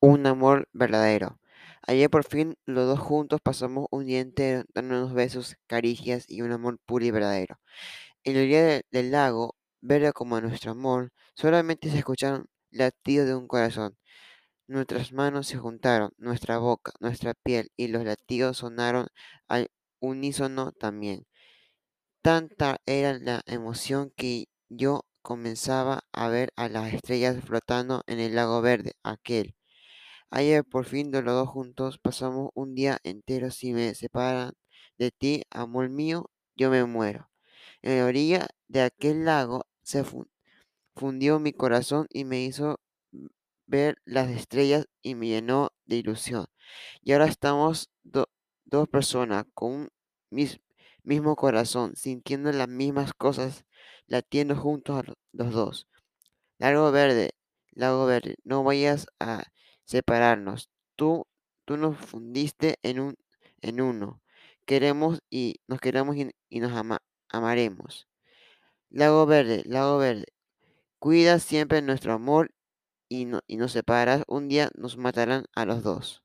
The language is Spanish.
Un amor verdadero. Ayer por fin los dos juntos pasamos un día entero dándonos besos, caricias y un amor puro y verdadero. En orilla de- del lago, verde como nuestro amor, solamente se escucharon latidos de un corazón. Nuestras manos se juntaron, nuestra boca, nuestra piel y los latidos sonaron al unísono también. Tanta era la emoción que yo comenzaba a ver a las estrellas flotando en el lago verde, aquel. Ayer por fin de los dos juntos pasamos un día entero. Si me separan de ti, amor mío, yo me muero. En la orilla de aquel lago se fu- fundió mi corazón y me hizo ver las estrellas y me llenó de ilusión. Y ahora estamos do- dos personas con un mis- mismo corazón, sintiendo las mismas cosas, latiendo juntos a lo- los dos. Lago Verde, Lago Verde, no vayas a separarnos. Tú, tú nos fundiste en un, en uno. Queremos y nos queremos y, nos ama- amaremos. Lago Verde, Lago Verde, cuida siempre nuestro amor y y nos separas. Un día nos matarán a los dos.